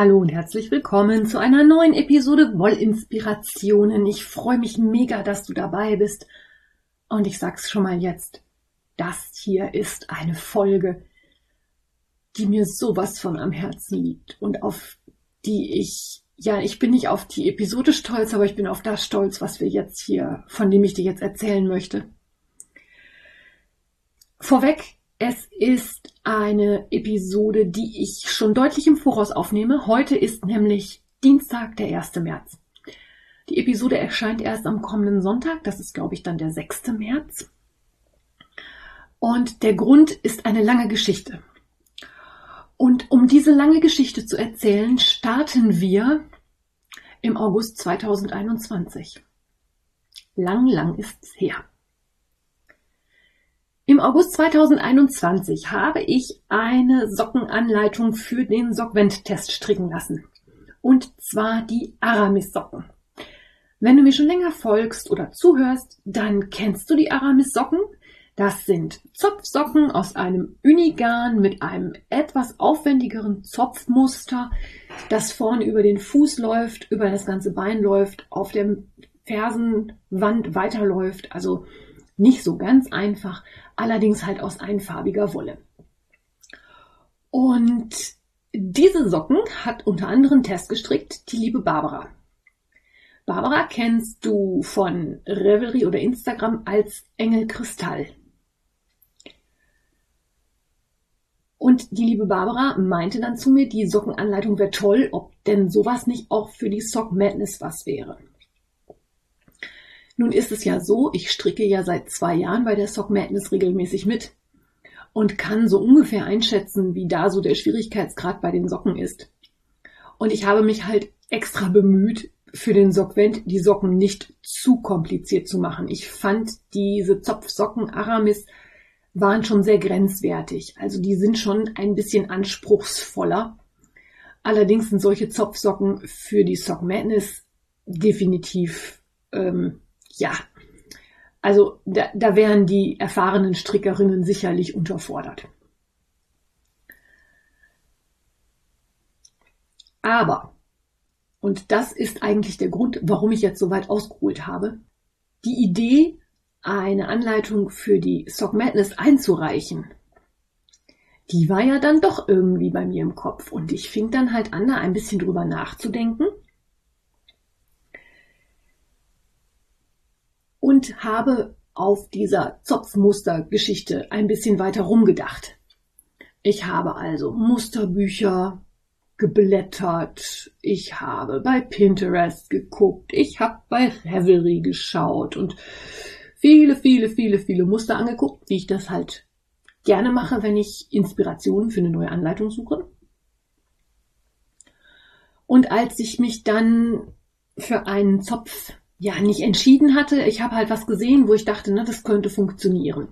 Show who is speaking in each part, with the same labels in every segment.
Speaker 1: Hallo und herzlich willkommen zu einer neuen Episode Wollinspirationen. Ich freue mich mega, dass du dabei bist. Und ich sag's schon mal jetzt. Das hier ist eine Folge, die mir sowas von am Herzen liegt und auf die ich, ja, ich bin nicht auf die Episode stolz, aber ich bin auf das stolz, was wir jetzt hier, von dem ich dir jetzt erzählen möchte. Vorweg, es ist eine Episode, die ich schon deutlich im Voraus aufnehme. Heute ist nämlich Dienstag, der 1. März. Die Episode erscheint erst am kommenden Sonntag. Das ist, glaube ich, dann der 6. März. Und der Grund ist eine lange Geschichte. Und um diese lange Geschichte zu erzählen, starten wir im August 2021. Lang, lang ist's her. Im August 2021 habe ich eine Sockenanleitung für den Sockvent-Test stricken lassen. Und zwar die Aramis-Socken. Wenn du mir schon länger folgst oder zuhörst, dann kennst du die Aramis-Socken. Das sind Zopfsocken aus einem Unigarn mit einem etwas aufwendigeren Zopfmuster, das vorne über den Fuß läuft, über das ganze Bein läuft, auf der Fersenwand weiterläuft. Also nicht so ganz einfach, allerdings halt aus einfarbiger Wolle. Und diese Socken hat unter anderem Test gestrickt die liebe Barbara. Barbara kennst du von Revelry oder Instagram als Engel Kristall. Und die liebe Barbara meinte dann zu mir, die Sockenanleitung wäre toll, ob denn sowas nicht auch für die Sock Madness was wäre. Nun ist es ja so, ich stricke ja seit zwei Jahren bei der Sock Madness regelmäßig mit und kann so ungefähr einschätzen, wie da so der Schwierigkeitsgrad bei den Socken ist. Und ich habe mich halt extra bemüht, für den Sockvent die Socken nicht zu kompliziert zu machen. Ich fand diese Zopfsocken Aramis waren schon sehr grenzwertig. Also die sind schon ein bisschen anspruchsvoller. Allerdings sind solche Zopfsocken für die Sock Madness definitiv ähm, ja, also da, da wären die erfahrenen Strickerinnen sicherlich unterfordert. Aber, und das ist eigentlich der Grund, warum ich jetzt so weit ausgeholt habe, die Idee, eine Anleitung für die Sock Madness einzureichen, die war ja dann doch irgendwie bei mir im Kopf. Und ich fing dann halt an, da ein bisschen drüber nachzudenken und habe auf dieser Zopfmustergeschichte ein bisschen weiter rumgedacht. Ich habe also Musterbücher geblättert, ich habe bei Pinterest geguckt, ich habe bei Revelry geschaut und viele, viele, viele, viele Muster angeguckt, wie ich das halt gerne mache, wenn ich Inspirationen für eine neue Anleitung suche. Und als ich mich dann für einen Zopf ja nicht entschieden hatte. Ich habe halt was gesehen, wo ich dachte, na, das könnte funktionieren.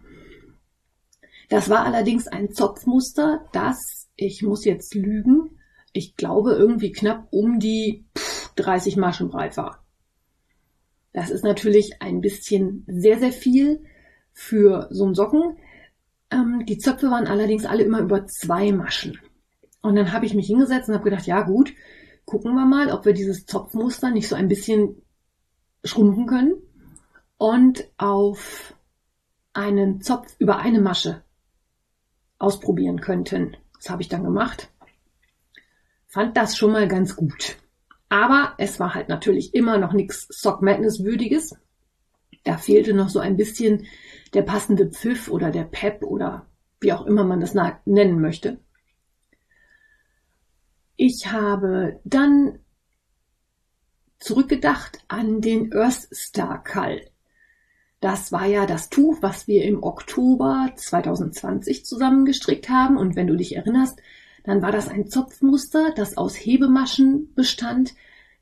Speaker 1: Das war allerdings ein Zopfmuster, das, ich muss jetzt lügen, ich glaube irgendwie knapp um die 30 Maschen breit war. Das ist natürlich ein bisschen sehr, sehr viel für so einen Socken. Ähm, die Zöpfe waren allerdings alle immer über zwei Maschen. Und dann habe ich mich hingesetzt und habe gedacht, ja gut, gucken wir mal, ob wir dieses Zopfmuster nicht so ein bisschen schrumpfen können und auf einen Zopf über eine Masche ausprobieren könnten. Das habe ich dann gemacht. Fand das schon mal ganz gut. Aber es war halt natürlich immer noch nichts Sock Madness würdiges. Da fehlte noch so ein bisschen der passende Pfiff oder der Pep oder wie auch immer man das nennen möchte. Ich habe dann zurückgedacht an den Earth Star Call. Das war ja das Tuch, was wir im Oktober 2020 zusammengestrickt haben. Und wenn du dich erinnerst, dann war das ein Zopfmuster, das aus Hebemaschen bestand,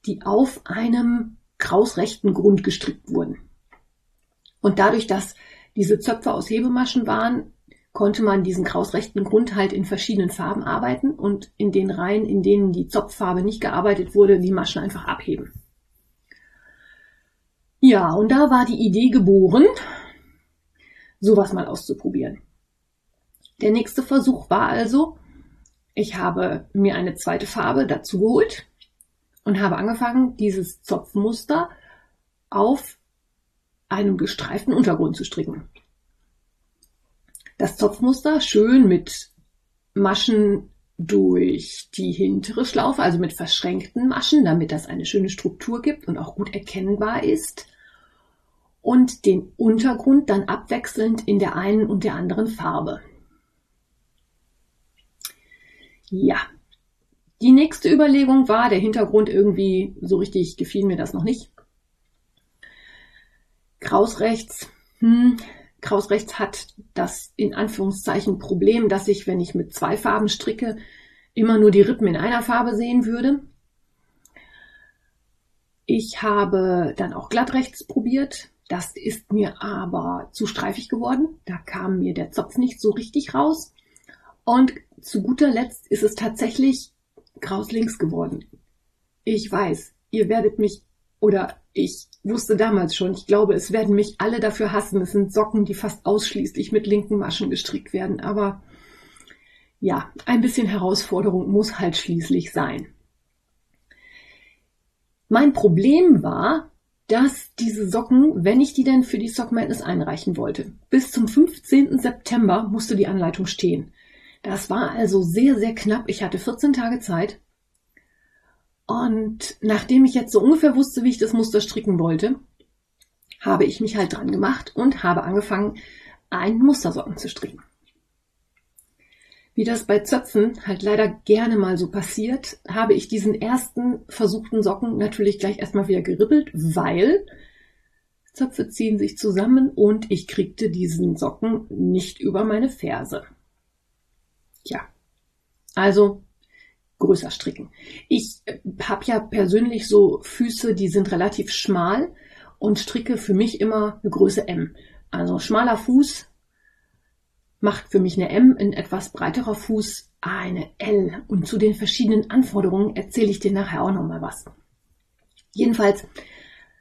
Speaker 1: die auf einem krausrechten Grund gestrickt wurden. Und dadurch, dass diese Zöpfe aus Hebemaschen waren, konnte man diesen krausrechten Grund halt in verschiedenen Farben arbeiten und in den Reihen, in denen die Zopffarbe nicht gearbeitet wurde, die Maschen einfach abheben. Ja, und da war die Idee geboren, sowas mal auszuprobieren. Der nächste Versuch war also, ich habe mir eine zweite Farbe dazu geholt und habe angefangen, dieses Zopfmuster auf einem gestreiften Untergrund zu stricken. Das Zopfmuster schön mit Maschen durch die hintere Schlaufe, also mit verschränkten Maschen, damit das eine schöne Struktur gibt und auch gut erkennbar ist. Und den Untergrund dann abwechselnd in der einen und der anderen Farbe. Ja. Die nächste Überlegung war, der Hintergrund irgendwie, so richtig gefiel mir das noch nicht. Kraus rechts, hm, Kraus rechts hat das in Anführungszeichen Problem, dass ich, wenn ich mit zwei Farben stricke, immer nur die Rippen in einer Farbe sehen würde. Ich habe dann auch glatt rechts probiert. Das ist mir aber zu streifig geworden. Da kam mir der Zopf nicht so richtig raus. Und zu guter Letzt ist es tatsächlich Kraus links geworden. Ich weiß, ihr werdet mich oder ich wusste damals schon, ich glaube, es werden mich alle dafür hassen. Es sind Socken, die fast ausschließlich mit linken Maschen gestrickt werden. Aber ja, ein bisschen Herausforderung muss halt schließlich sein. Mein Problem war, dass diese Socken, wenn ich die denn für die Sock Madness einreichen wollte, bis zum 15. September musste die Anleitung stehen. Das war also sehr, sehr knapp. Ich hatte 14 Tage Zeit. Und nachdem ich jetzt so ungefähr wusste, wie ich das Muster stricken wollte, habe ich mich halt dran gemacht und habe angefangen, einen Mustersocken zu stricken. Wie das bei Zöpfen halt leider gerne mal so passiert, habe ich diesen ersten versuchten Socken natürlich gleich erstmal wieder geribbelt, weil Zöpfe ziehen sich zusammen und ich kriegte diesen Socken nicht über meine Ferse. Ja, also größer stricken. Ich äh, habe ja persönlich so Füße, die sind relativ schmal und stricke für mich immer eine Größe M. Also schmaler Fuß macht für mich eine M, ein etwas breiterer Fuß eine L. Und zu den verschiedenen Anforderungen erzähle ich dir nachher auch nochmal was. Jedenfalls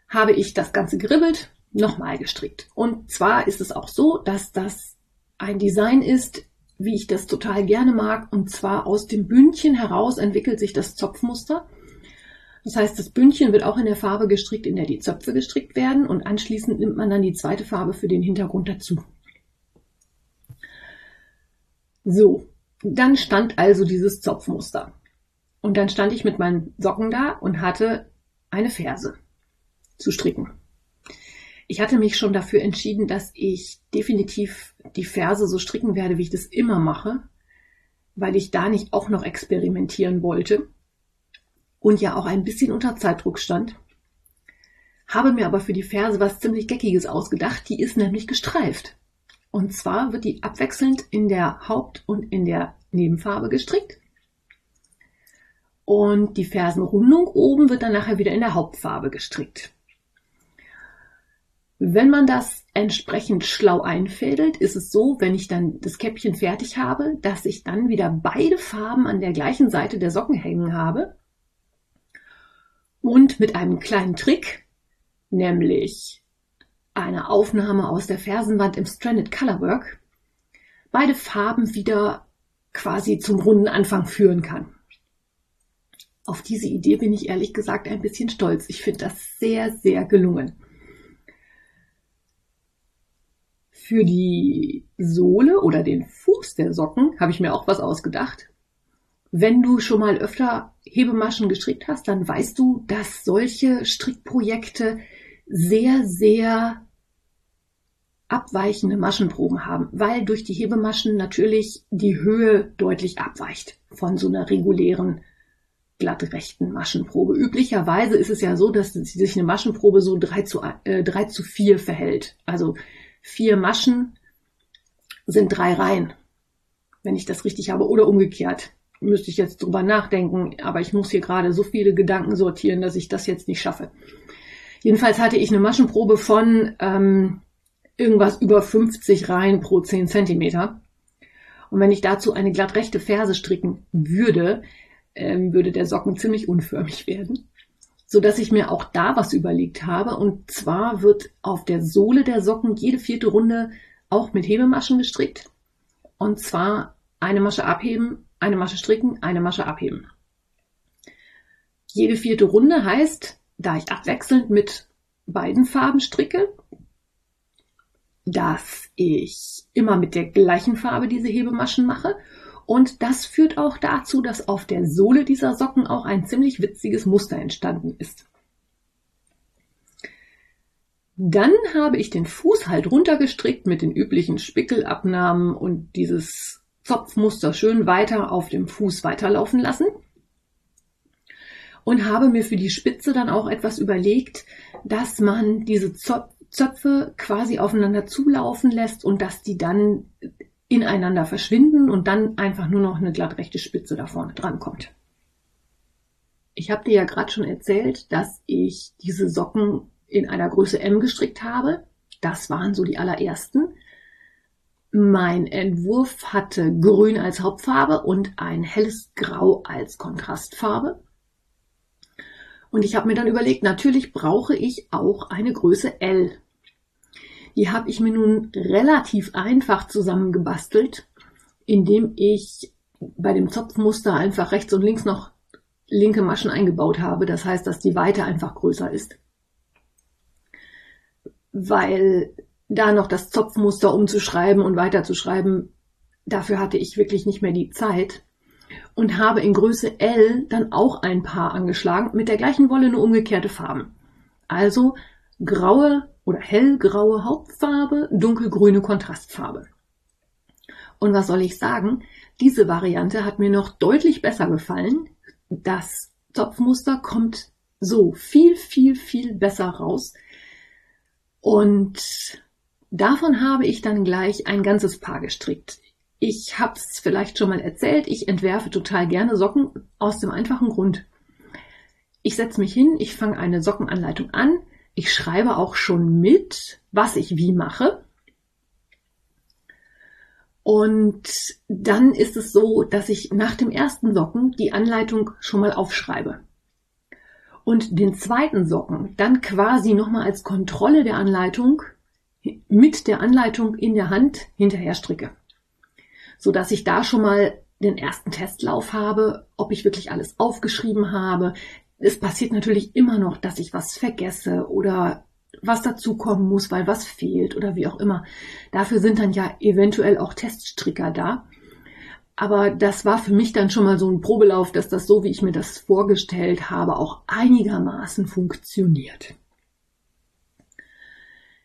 Speaker 1: habe ich das Ganze geribbelt, nochmal gestrickt. Und zwar ist es auch so, dass das ein Design ist, wie ich das total gerne mag. Und zwar aus dem Bündchen heraus entwickelt sich das Zopfmuster. Das heißt, das Bündchen wird auch in der Farbe gestrickt, in der die Zöpfe gestrickt werden. Und anschließend nimmt man dann die zweite Farbe für den Hintergrund dazu. So, dann stand also dieses Zopfmuster. Und dann stand ich mit meinen Socken da und hatte eine Ferse zu stricken. Ich hatte mich schon dafür entschieden, dass ich definitiv die Verse so stricken werde, wie ich das immer mache, weil ich da nicht auch noch experimentieren wollte und ja auch ein bisschen unter Zeitdruck stand. Habe mir aber für die Verse was ziemlich Geckiges ausgedacht, die ist nämlich gestreift. Und zwar wird die abwechselnd in der Haupt- und in der Nebenfarbe gestrickt. Und die Fersenrundung oben wird dann nachher wieder in der Hauptfarbe gestrickt. Wenn man das entsprechend schlau einfädelt, ist es so, wenn ich dann das Käppchen fertig habe, dass ich dann wieder beide Farben an der gleichen Seite der Socken hängen habe. Und mit einem kleinen Trick, nämlich einer Aufnahme aus der Fersenwand im Stranded Colorwork, beide Farben wieder quasi zum runden Anfang führen kann. Auf diese Idee bin ich ehrlich gesagt ein bisschen stolz. Ich finde das sehr, sehr gelungen. Für die Sohle oder den Fuß der Socken habe ich mir auch was ausgedacht. Wenn du schon mal öfter Hebemaschen gestrickt hast, dann weißt du, dass solche Strickprojekte sehr, sehr abweichende Maschenproben haben, weil durch die Hebemaschen natürlich die Höhe deutlich abweicht von so einer regulären glattrechten Maschenprobe. Üblicherweise ist es ja so, dass sich eine Maschenprobe so 3 zu, äh, 3 zu 4 verhält. Also vier Maschen sind drei Reihen, wenn ich das richtig habe, oder umgekehrt. Müsste ich jetzt drüber nachdenken, aber ich muss hier gerade so viele Gedanken sortieren, dass ich das jetzt nicht schaffe. Jedenfalls hatte ich eine Maschenprobe von ähm, irgendwas über 50 Reihen pro 10 Zentimeter. Und wenn ich dazu eine glattrechte Ferse stricken würde, ähm, würde der Socken ziemlich unförmig werden. So dass ich mir auch da was überlegt habe. Und zwar wird auf der Sohle der Socken jede vierte Runde auch mit Hebemaschen gestrickt. Und zwar eine Masche abheben, eine Masche stricken, eine Masche abheben. Jede vierte Runde heißt, da ich abwechselnd mit beiden Farben stricke, dass ich immer mit der gleichen Farbe diese Hebemaschen mache. Und das führt auch dazu, dass auf der Sohle dieser Socken auch ein ziemlich witziges Muster entstanden ist. Dann habe ich den Fuß halt runtergestrickt mit den üblichen Spickelabnahmen und dieses Zopfmuster schön weiter auf dem Fuß weiterlaufen lassen und habe mir für die Spitze dann auch etwas überlegt, dass man diese Zöpfe quasi aufeinander zulaufen lässt und dass die dann ineinander verschwinden und dann einfach nur noch eine glattrechte Spitze da vorne dran kommt. Ich habe dir ja gerade schon erzählt, dass ich diese Socken in einer Größe M gestrickt habe. Das waren so die allerersten. Mein Entwurf hatte Grün als Hauptfarbe und ein helles Grau als Kontrastfarbe. Und ich habe mir dann überlegt, natürlich brauche ich auch eine Größe L. Die habe ich mir nun relativ einfach zusammengebastelt, indem ich bei dem Zopfmuster einfach rechts und links noch linke Maschen eingebaut habe. Das heißt, dass die Weite einfach größer ist. Weil da noch das Zopfmuster umzuschreiben und weiterzuschreiben, dafür hatte ich wirklich nicht mehr die Zeit und habe in Größe L dann auch ein Paar angeschlagen mit der gleichen Wolle nur umgekehrte Farben. Also graue oder hellgraue Hauptfarbe, dunkelgrüne Kontrastfarbe. Und was soll ich sagen? Diese Variante hat mir noch deutlich besser gefallen. Das Topfmuster kommt so viel, viel, viel besser raus. Und davon habe ich dann gleich ein ganzes Paar gestrickt. Ich habe es vielleicht schon mal erzählt, ich entwerfe total gerne Socken aus dem einfachen Grund. Ich setze mich hin, ich fange eine Sockenanleitung an, ich schreibe auch schon mit, was ich wie mache. Und dann ist es so, dass ich nach dem ersten Socken die Anleitung schon mal aufschreibe. Und den zweiten Socken dann quasi nochmal als Kontrolle der Anleitung mit der Anleitung in der Hand hinterher stricke so dass ich da schon mal den ersten Testlauf habe, ob ich wirklich alles aufgeschrieben habe. Es passiert natürlich immer noch, dass ich was vergesse oder was dazukommen muss, weil was fehlt oder wie auch immer. Dafür sind dann ja eventuell auch Teststricker da. Aber das war für mich dann schon mal so ein Probelauf, dass das so, wie ich mir das vorgestellt habe, auch einigermaßen funktioniert.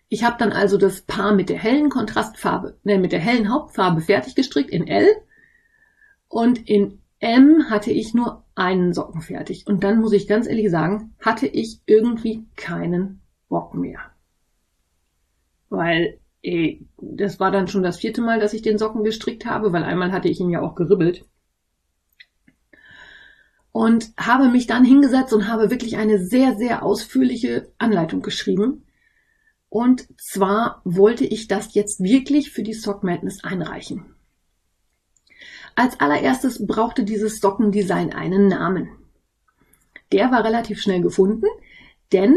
Speaker 1: Ich habe dann also das Paar mit der hellen Kontrastfarbe, ne, mit der hellen Hauptfarbe fertig gestrickt in L und in M hatte ich nur einen Socken fertig. Und dann muss ich ganz ehrlich sagen, hatte ich irgendwie keinen Bock mehr. Weil ey, das war dann schon das vierte Mal, dass ich den Socken gestrickt habe, weil einmal hatte ich ihn ja auch geribbelt. Und habe mich dann hingesetzt und habe wirklich eine sehr, sehr ausführliche Anleitung geschrieben und zwar wollte ich das jetzt wirklich für die Sock Madness einreichen. Als allererstes brauchte dieses Sockendesign einen Namen. Der war relativ schnell gefunden, denn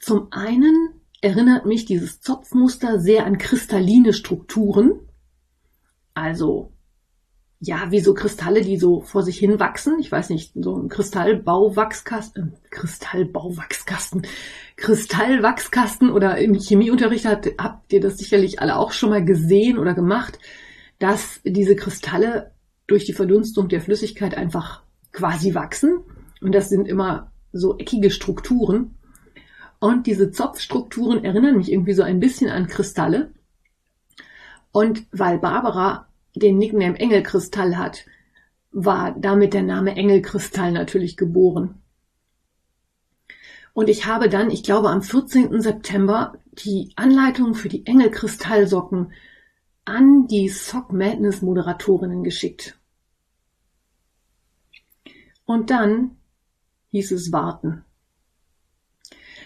Speaker 1: zum einen erinnert mich dieses Zopfmuster sehr an kristalline Strukturen. Also, ja, wie so Kristalle, die so vor sich hin wachsen. Ich weiß nicht, so ein Kristallbauwachskasten, äh, Kristallbauwachskasten, Kristallwachskasten oder im Chemieunterricht hat, habt ihr das sicherlich alle auch schon mal gesehen oder gemacht, dass diese Kristalle durch die Verdunstung der Flüssigkeit einfach quasi wachsen. Und das sind immer so eckige Strukturen. Und diese Zopfstrukturen erinnern mich irgendwie so ein bisschen an Kristalle. Und weil Barbara den Nickname Engelkristall hat, war damit der Name Engelkristall natürlich geboren. Und ich habe dann, ich glaube, am 14. September die Anleitung für die Engelkristallsocken an die Sock Madness Moderatorinnen geschickt. Und dann hieß es warten.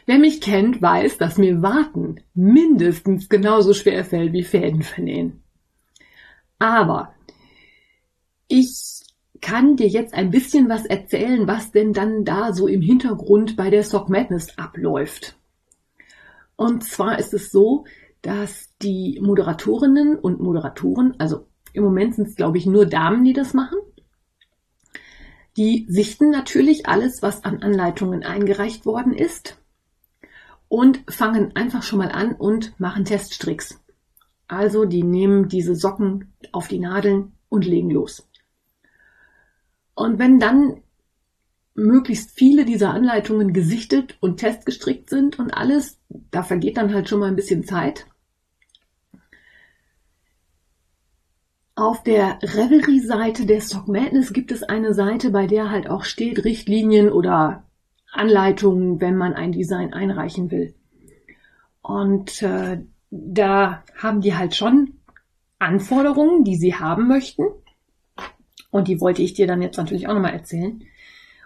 Speaker 1: Wer mich kennt, weiß, dass mir Warten mindestens genauso schwer fällt wie Fäden vernähen. Aber ich kann dir jetzt ein bisschen was erzählen, was denn dann da so im Hintergrund bei der Sock Madness abläuft. Und zwar ist es so, dass die Moderatorinnen und Moderatoren, also im Moment sind es glaube ich nur Damen, die das machen, die sichten natürlich alles, was an Anleitungen eingereicht worden ist und fangen einfach schon mal an und machen Teststricks. Also die nehmen diese Socken auf die Nadeln und legen los. Und wenn dann möglichst viele dieser Anleitungen gesichtet und testgestrickt sind und alles, da vergeht dann halt schon mal ein bisschen Zeit. Auf der Revelry-Seite der Stock Madness gibt es eine Seite, bei der halt auch steht Richtlinien oder Anleitungen, wenn man ein Design einreichen will. Und äh, da haben die halt schon Anforderungen, die sie haben möchten. Und die wollte ich dir dann jetzt natürlich auch nochmal erzählen.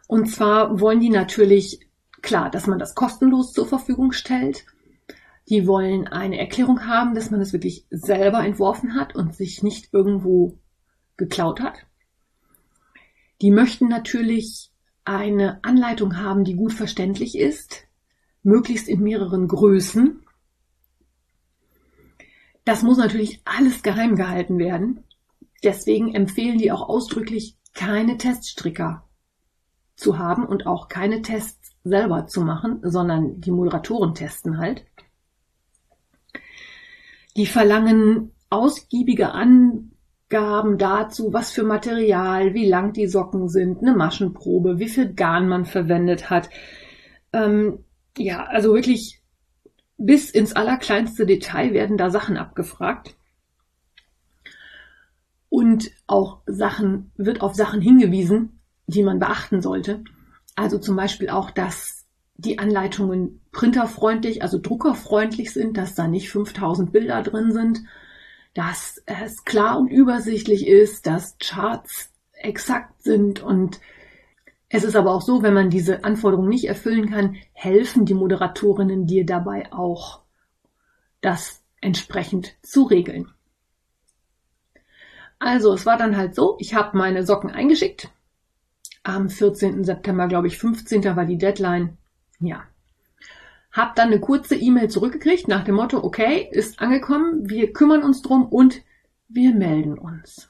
Speaker 1: Und zwar wollen die natürlich, klar, dass man das kostenlos zur Verfügung stellt. Die wollen eine Erklärung haben, dass man es wirklich selber entworfen hat und sich nicht irgendwo geklaut hat. Die möchten natürlich eine Anleitung haben, die gut verständlich ist, möglichst in mehreren Größen. Das muss natürlich alles geheim gehalten werden. Deswegen empfehlen die auch ausdrücklich keine Teststricker zu haben und auch keine Tests selber zu machen, sondern die Moderatoren testen halt. Die verlangen ausgiebige Angaben dazu, was für Material, wie lang die Socken sind, eine Maschenprobe, wie viel Garn man verwendet hat. Ähm, ja, also wirklich bis ins allerkleinste Detail werden da Sachen abgefragt. Und auch Sachen, wird auf Sachen hingewiesen, die man beachten sollte. Also zum Beispiel auch, dass die Anleitungen printerfreundlich, also druckerfreundlich sind, dass da nicht 5000 Bilder drin sind, dass es klar und übersichtlich ist, dass Charts exakt sind und es ist aber auch so, wenn man diese Anforderungen nicht erfüllen kann, helfen die Moderatorinnen dir dabei auch, das entsprechend zu regeln. Also, es war dann halt so, ich habe meine Socken eingeschickt, am 14. September, glaube ich, 15. war die Deadline. Ja. Hab dann eine kurze E-Mail zurückgekriegt nach dem Motto, okay, ist angekommen, wir kümmern uns drum und wir melden uns.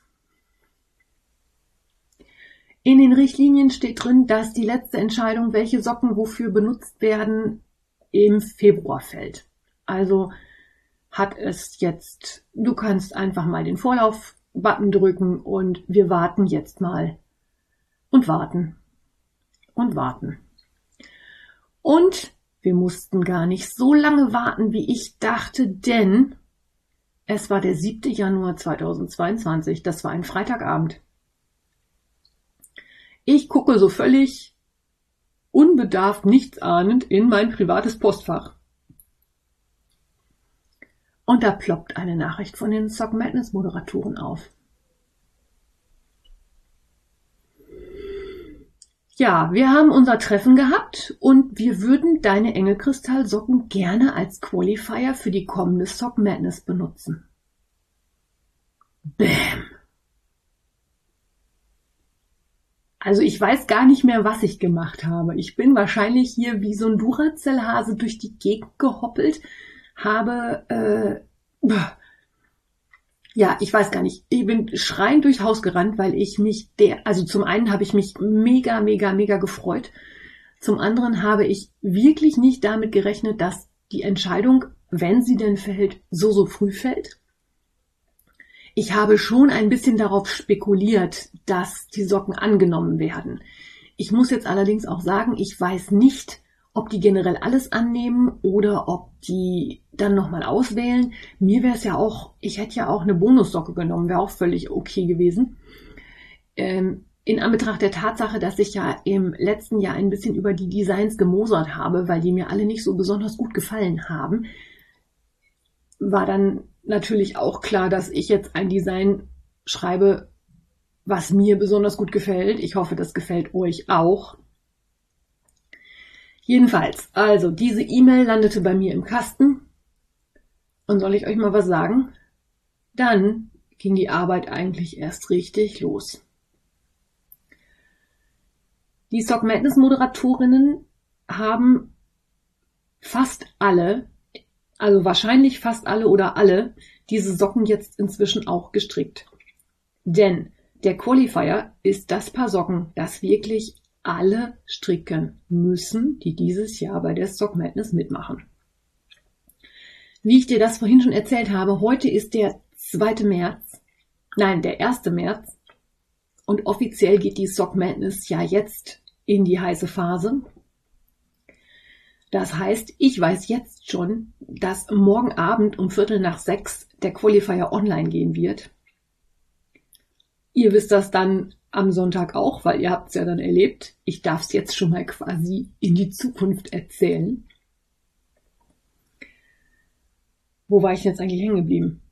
Speaker 1: In den Richtlinien steht drin, dass die letzte Entscheidung, welche Socken wofür benutzt werden, im Februar fällt. Also hat es jetzt, du kannst einfach mal den Vorlauf-Button drücken und wir warten jetzt mal und warten und warten. Und wir mussten gar nicht so lange warten, wie ich dachte, denn es war der 7. Januar 2022. Das war ein Freitagabend. Ich gucke so völlig unbedarft, nichtsahnend in mein privates Postfach. Und da ploppt eine Nachricht von den Sock Madness Moderatoren auf. Ja, wir haben unser Treffen gehabt und wir würden deine Engelkristallsocken gerne als Qualifier für die kommende Sock Madness benutzen. Bäm. Also ich weiß gar nicht mehr, was ich gemacht habe. Ich bin wahrscheinlich hier wie so ein Duracell-Hase durch die Gegend gehoppelt, habe äh, ja, ich weiß gar nicht. Ich bin schreiend durchs Haus gerannt, weil ich mich der, also zum einen habe ich mich mega, mega, mega gefreut. Zum anderen habe ich wirklich nicht damit gerechnet, dass die Entscheidung, wenn sie denn fällt, so, so früh fällt. Ich habe schon ein bisschen darauf spekuliert, dass die Socken angenommen werden. Ich muss jetzt allerdings auch sagen, ich weiß nicht, ob die generell alles annehmen oder ob die dann nochmal auswählen. Mir wäre es ja auch, ich hätte ja auch eine Bonussocke genommen, wäre auch völlig okay gewesen. Ähm, in Anbetracht der Tatsache, dass ich ja im letzten Jahr ein bisschen über die Designs gemosert habe, weil die mir alle nicht so besonders gut gefallen haben, war dann natürlich auch klar, dass ich jetzt ein Design schreibe, was mir besonders gut gefällt. Ich hoffe, das gefällt euch auch. Jedenfalls, also diese E-Mail landete bei mir im Kasten. Und soll ich euch mal was sagen? Dann ging die Arbeit eigentlich erst richtig los. Die Sock Madness Moderatorinnen haben fast alle, also wahrscheinlich fast alle oder alle, diese Socken jetzt inzwischen auch gestrickt. Denn der Qualifier ist das Paar Socken, das wirklich alle stricken müssen, die dieses Jahr bei der Sock Madness mitmachen. Wie ich dir das vorhin schon erzählt habe, heute ist der 2. März, nein, der 1. März und offiziell geht die Sock Madness ja jetzt in die heiße Phase. Das heißt, ich weiß jetzt schon, dass morgen Abend um Viertel nach sechs der Qualifier online gehen wird. Ihr wisst das dann am Sonntag auch, weil ihr habt es ja dann erlebt. Ich darf es jetzt schon mal quasi in die Zukunft erzählen. Wo war ich jetzt eigentlich hängen geblieben?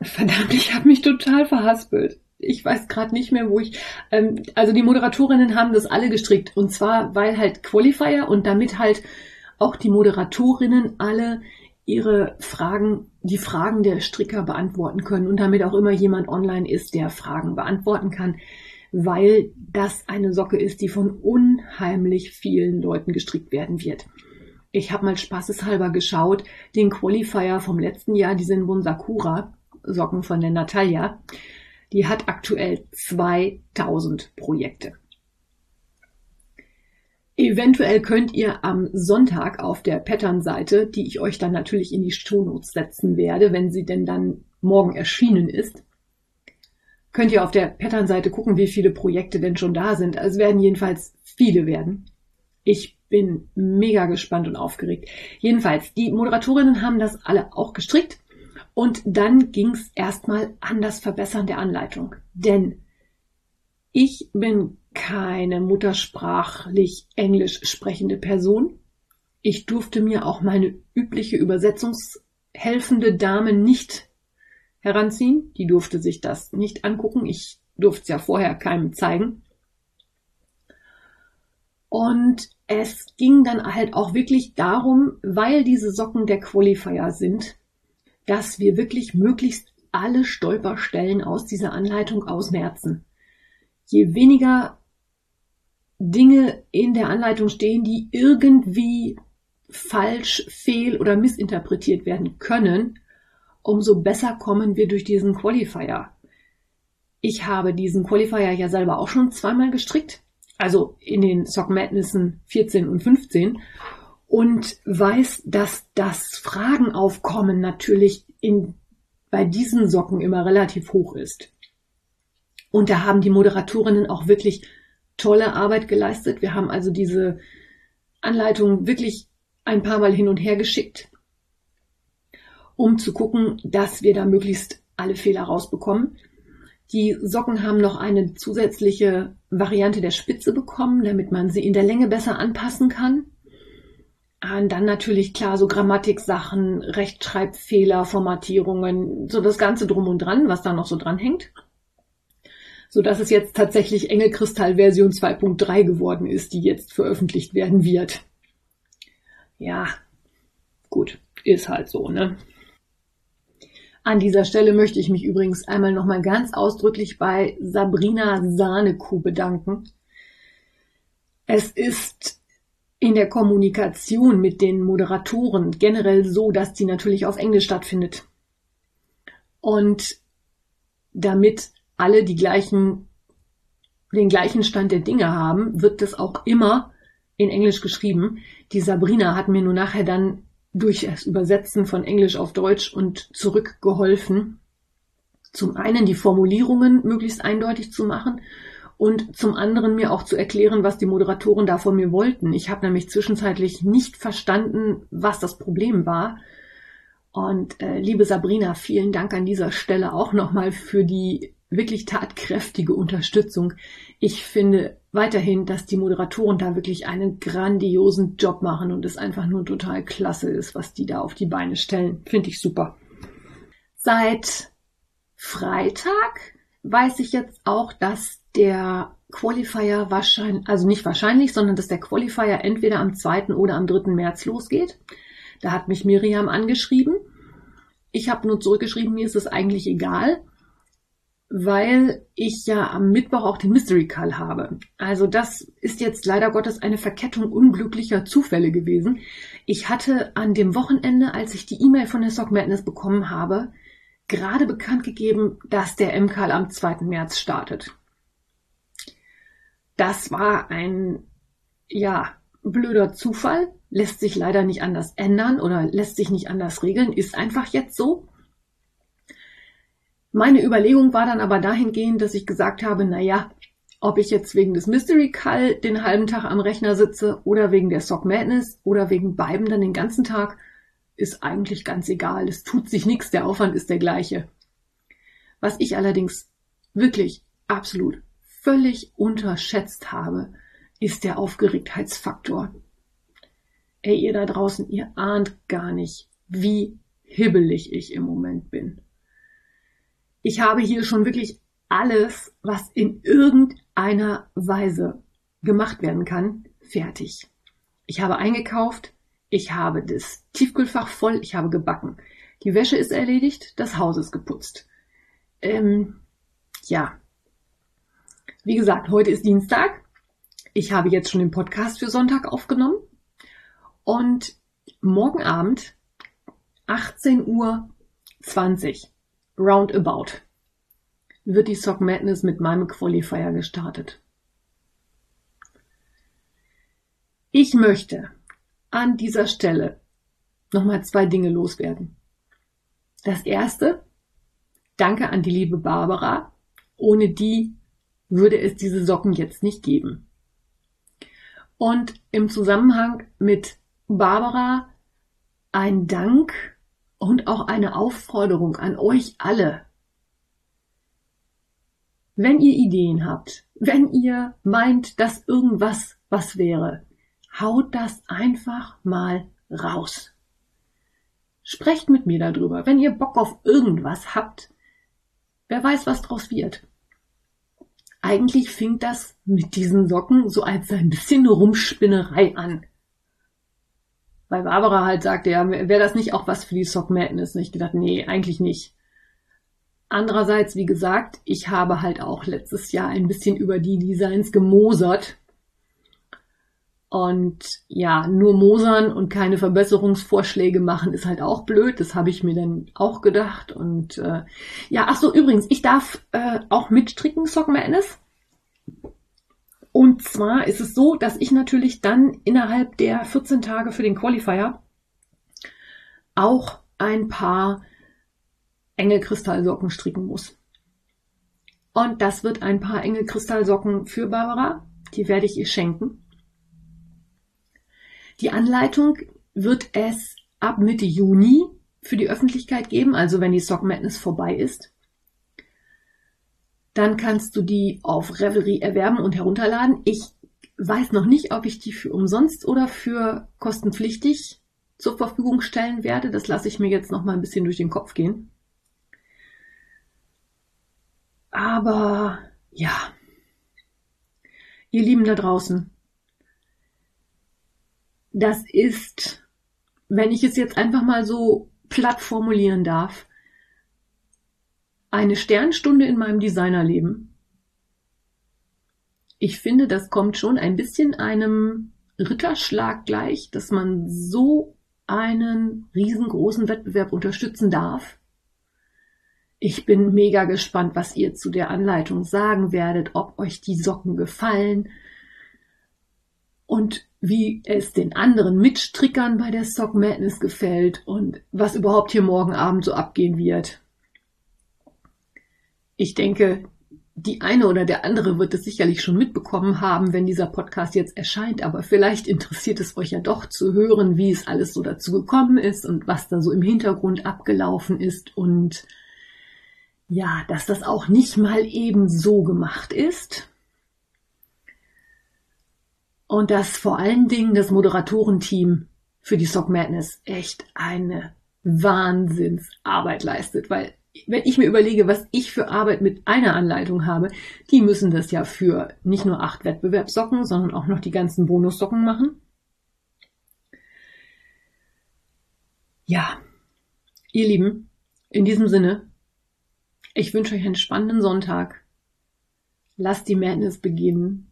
Speaker 1: Verdammt, ich habe mich total verhaspelt. Ich weiß gerade nicht mehr, wo ich. Ähm, also die Moderatorinnen haben das alle gestrickt. Und zwar, weil halt Qualifier und damit halt auch die Moderatorinnen alle ihre Fragen, die Fragen der Stricker beantworten können und damit auch immer jemand online ist, der Fragen beantworten kann, weil das eine Socke ist, die von unheimlich vielen Leuten gestrickt werden wird. Ich habe mal spaßeshalber geschaut, den Qualifier vom letzten Jahr, die Sinbun Sakura Socken von der Natalia, die hat aktuell 2000 Projekte. Eventuell könnt ihr am Sonntag auf der Pattern-Seite, die ich euch dann natürlich in die Shownotes setzen werde, wenn sie denn dann morgen erschienen ist, könnt ihr auf der Pattern-Seite gucken, wie viele Projekte denn schon da sind. Es werden jedenfalls viele werden. Ich bin mega gespannt und aufgeregt. Jedenfalls, die Moderatorinnen haben das alle auch gestrickt und dann ging's erstmal an das Verbessern der Anleitung. Denn ich bin keine muttersprachlich englisch sprechende Person. Ich durfte mir auch meine übliche übersetzungshelfende Dame nicht heranziehen. Die durfte sich das nicht angucken. Ich durfte es ja vorher keinem zeigen. Und es ging dann halt auch wirklich darum, weil diese Socken der Qualifier sind, dass wir wirklich möglichst alle Stolperstellen aus dieser Anleitung ausmerzen. Je weniger Dinge in der Anleitung stehen, die irgendwie falsch, fehl oder missinterpretiert werden können, umso besser kommen wir durch diesen Qualifier. Ich habe diesen Qualifier ja selber auch schon zweimal gestrickt, also in den Sock Madnessen 14 und 15 und weiß, dass das Fragenaufkommen natürlich in, bei diesen Socken immer relativ hoch ist. Und da haben die Moderatorinnen auch wirklich tolle Arbeit geleistet. Wir haben also diese Anleitung wirklich ein paar Mal hin und her geschickt, um zu gucken, dass wir da möglichst alle Fehler rausbekommen. Die Socken haben noch eine zusätzliche Variante der Spitze bekommen, damit man sie in der Länge besser anpassen kann. Und dann natürlich klar so Grammatiksachen, Rechtschreibfehler, Formatierungen, so das Ganze drum und dran, was da noch so dran hängt so dass es jetzt tatsächlich Engelkristall Version 2.3 geworden ist, die jetzt veröffentlicht werden wird. Ja, gut, ist halt so, ne? An dieser Stelle möchte ich mich übrigens einmal nochmal ganz ausdrücklich bei Sabrina Sahnekuh bedanken. Es ist in der Kommunikation mit den Moderatoren generell so, dass die natürlich auf Englisch stattfindet. Und damit alle die gleichen, den gleichen Stand der Dinge haben, wird das auch immer in Englisch geschrieben. Die Sabrina hat mir nur nachher dann durch das Übersetzen von Englisch auf Deutsch und zurück geholfen. Zum einen die Formulierungen möglichst eindeutig zu machen und zum anderen mir auch zu erklären, was die Moderatoren da von mir wollten. Ich habe nämlich zwischenzeitlich nicht verstanden, was das Problem war. Und äh, liebe Sabrina, vielen Dank an dieser Stelle auch nochmal für die wirklich tatkräftige Unterstützung. Ich finde weiterhin, dass die Moderatoren da wirklich einen grandiosen Job machen und es einfach nur total klasse ist, was die da auf die Beine stellen. Finde ich super. Seit Freitag weiß ich jetzt auch, dass der Qualifier wahrscheinlich, also nicht wahrscheinlich, sondern dass der Qualifier entweder am 2. oder am 3. März losgeht. Da hat mich Miriam angeschrieben. Ich habe nur zurückgeschrieben, mir ist es eigentlich egal, weil ich ja am Mittwoch auch den Mystery Call habe. Also das ist jetzt leider Gottes eine Verkettung unglücklicher Zufälle gewesen. Ich hatte an dem Wochenende, als ich die E-Mail von der Sock Madness bekommen habe, gerade bekannt gegeben, dass der MKL am 2. März startet. Das war ein, ja, blöder Zufall, lässt sich leider nicht anders ändern oder lässt sich nicht anders regeln, ist einfach jetzt so. Meine Überlegung war dann aber dahingehend, dass ich gesagt habe, na ja, ob ich jetzt wegen des Mystery Call den halben Tag am Rechner sitze oder wegen der Sock Madness oder wegen beiden dann den ganzen Tag, ist eigentlich ganz egal. Es tut sich nichts, der Aufwand ist der gleiche. Was ich allerdings wirklich absolut völlig unterschätzt habe, ist der Aufgeregtheitsfaktor. Ey, ihr da draußen, ihr ahnt gar nicht, wie hibbelig ich im Moment bin. Ich habe hier schon wirklich alles, was in irgendeiner Weise gemacht werden kann, fertig. Ich habe eingekauft, ich habe das Tiefkühlfach voll, ich habe gebacken. Die Wäsche ist erledigt, das Haus ist geputzt. Ähm, ja, wie gesagt, heute ist Dienstag. Ich habe jetzt schon den Podcast für Sonntag aufgenommen. Und morgen Abend, 18 Uhr 20, roundabout, wird die Sock Madness mit meinem Qualifier gestartet. Ich möchte an dieser Stelle nochmal zwei Dinge loswerden. Das erste, danke an die liebe Barbara, ohne die würde es diese Socken jetzt nicht geben. Und im Zusammenhang mit Barbara ein Dank und auch eine Aufforderung an euch alle. Wenn ihr Ideen habt, wenn ihr meint, dass irgendwas was wäre, haut das einfach mal raus. Sprecht mit mir darüber. Wenn ihr Bock auf irgendwas habt, wer weiß, was draus wird eigentlich fing das mit diesen Socken so als ein bisschen Rumspinnerei an. Weil Barbara halt sagte, ja, wäre das nicht auch was für die Sock Madness? Und ich gedacht, nee, eigentlich nicht. Andererseits, wie gesagt, ich habe halt auch letztes Jahr ein bisschen über die Designs gemosert. Und ja, nur mosern und keine Verbesserungsvorschläge machen ist halt auch blöd. Das habe ich mir dann auch gedacht. Und äh, ja, ach so, übrigens, ich darf äh, auch mitstricken, Sock Madness. Und zwar ist es so, dass ich natürlich dann innerhalb der 14 Tage für den Qualifier auch ein paar Engelkristallsocken stricken muss. Und das wird ein paar Engelkristallsocken für Barbara. Die werde ich ihr schenken. Die Anleitung wird es ab Mitte Juni für die Öffentlichkeit geben, also wenn die Sock Madness vorbei ist. Dann kannst du die auf Revelry erwerben und herunterladen. Ich weiß noch nicht, ob ich die für umsonst oder für kostenpflichtig zur Verfügung stellen werde. Das lasse ich mir jetzt noch mal ein bisschen durch den Kopf gehen. Aber ja, ihr Lieben da draußen, das ist, wenn ich es jetzt einfach mal so platt formulieren darf, eine Sternstunde in meinem Designerleben. Ich finde, das kommt schon ein bisschen einem Ritterschlag gleich, dass man so einen riesengroßen Wettbewerb unterstützen darf. Ich bin mega gespannt, was ihr zu der Anleitung sagen werdet, ob euch die Socken gefallen und wie es den anderen Mitstrickern bei der Sock Madness gefällt und was überhaupt hier morgen Abend so abgehen wird. Ich denke, die eine oder der andere wird es sicherlich schon mitbekommen haben, wenn dieser Podcast jetzt erscheint, aber vielleicht interessiert es euch ja doch zu hören, wie es alles so dazu gekommen ist und was da so im Hintergrund abgelaufen ist. Und ja, dass das auch nicht mal eben so gemacht ist. Und dass vor allen Dingen das Moderatorenteam für die Sock Madness echt eine Wahnsinnsarbeit leistet, weil wenn ich mir überlege, was ich für Arbeit mit einer Anleitung habe, die müssen das ja für nicht nur acht Wettbewerbssocken, sondern auch noch die ganzen Bonussocken machen. Ja, ihr Lieben, in diesem Sinne, ich wünsche euch einen spannenden Sonntag. Lasst die Madness beginnen.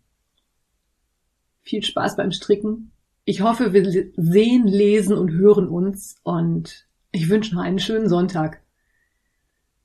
Speaker 1: Viel Spaß beim Stricken. Ich hoffe, wir sehen, lesen und hören uns und ich wünsche noch einen schönen Sonntag.